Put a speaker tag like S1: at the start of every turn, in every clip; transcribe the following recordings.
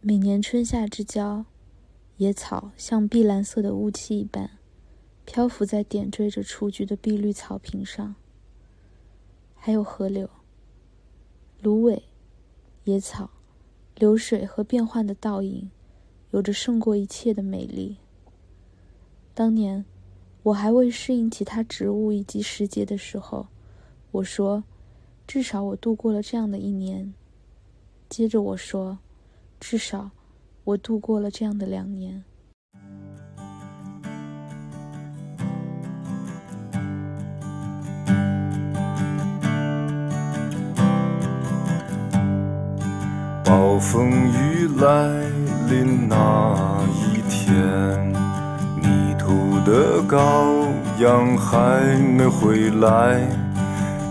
S1: 每年春夏之交，野草像碧蓝色的雾气一般，漂浮在点缀着雏菊的碧绿草坪上。还有河流、芦苇、野草、流水和变幻的倒影，有着胜过一切的美丽。当年，我还未适应其他植物以及时节的时候，我说：“至少我度过了这样的一年。”接着我说。至少，我度过了这样的两年。
S2: 暴风雨来临那一天，泥土的羔羊还没回来，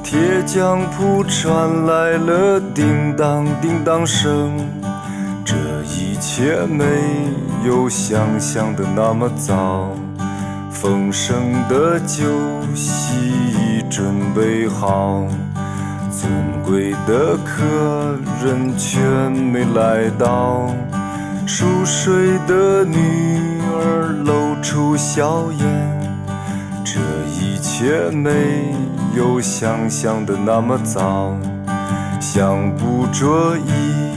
S2: 铁匠铺传来了叮当叮当声。一切没有想象的那么糟，丰盛的酒席已准备好，尊贵的客人却没来到，熟睡的女儿露出笑颜。这一切没有想象的那么糟，想捕捉一。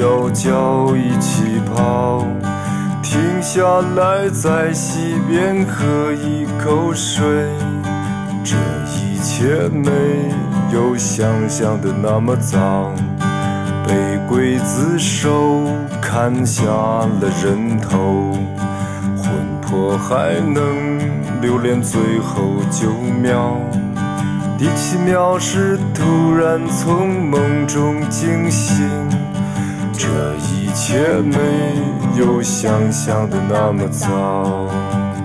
S2: 要叫一起跑，停下来在溪边喝一口水。这一切没有想象的那么糟。被刽子手砍下了人头，魂魄还能留恋最后九秒。第七秒是突然从梦中惊醒。这一切没有想象的那么糟。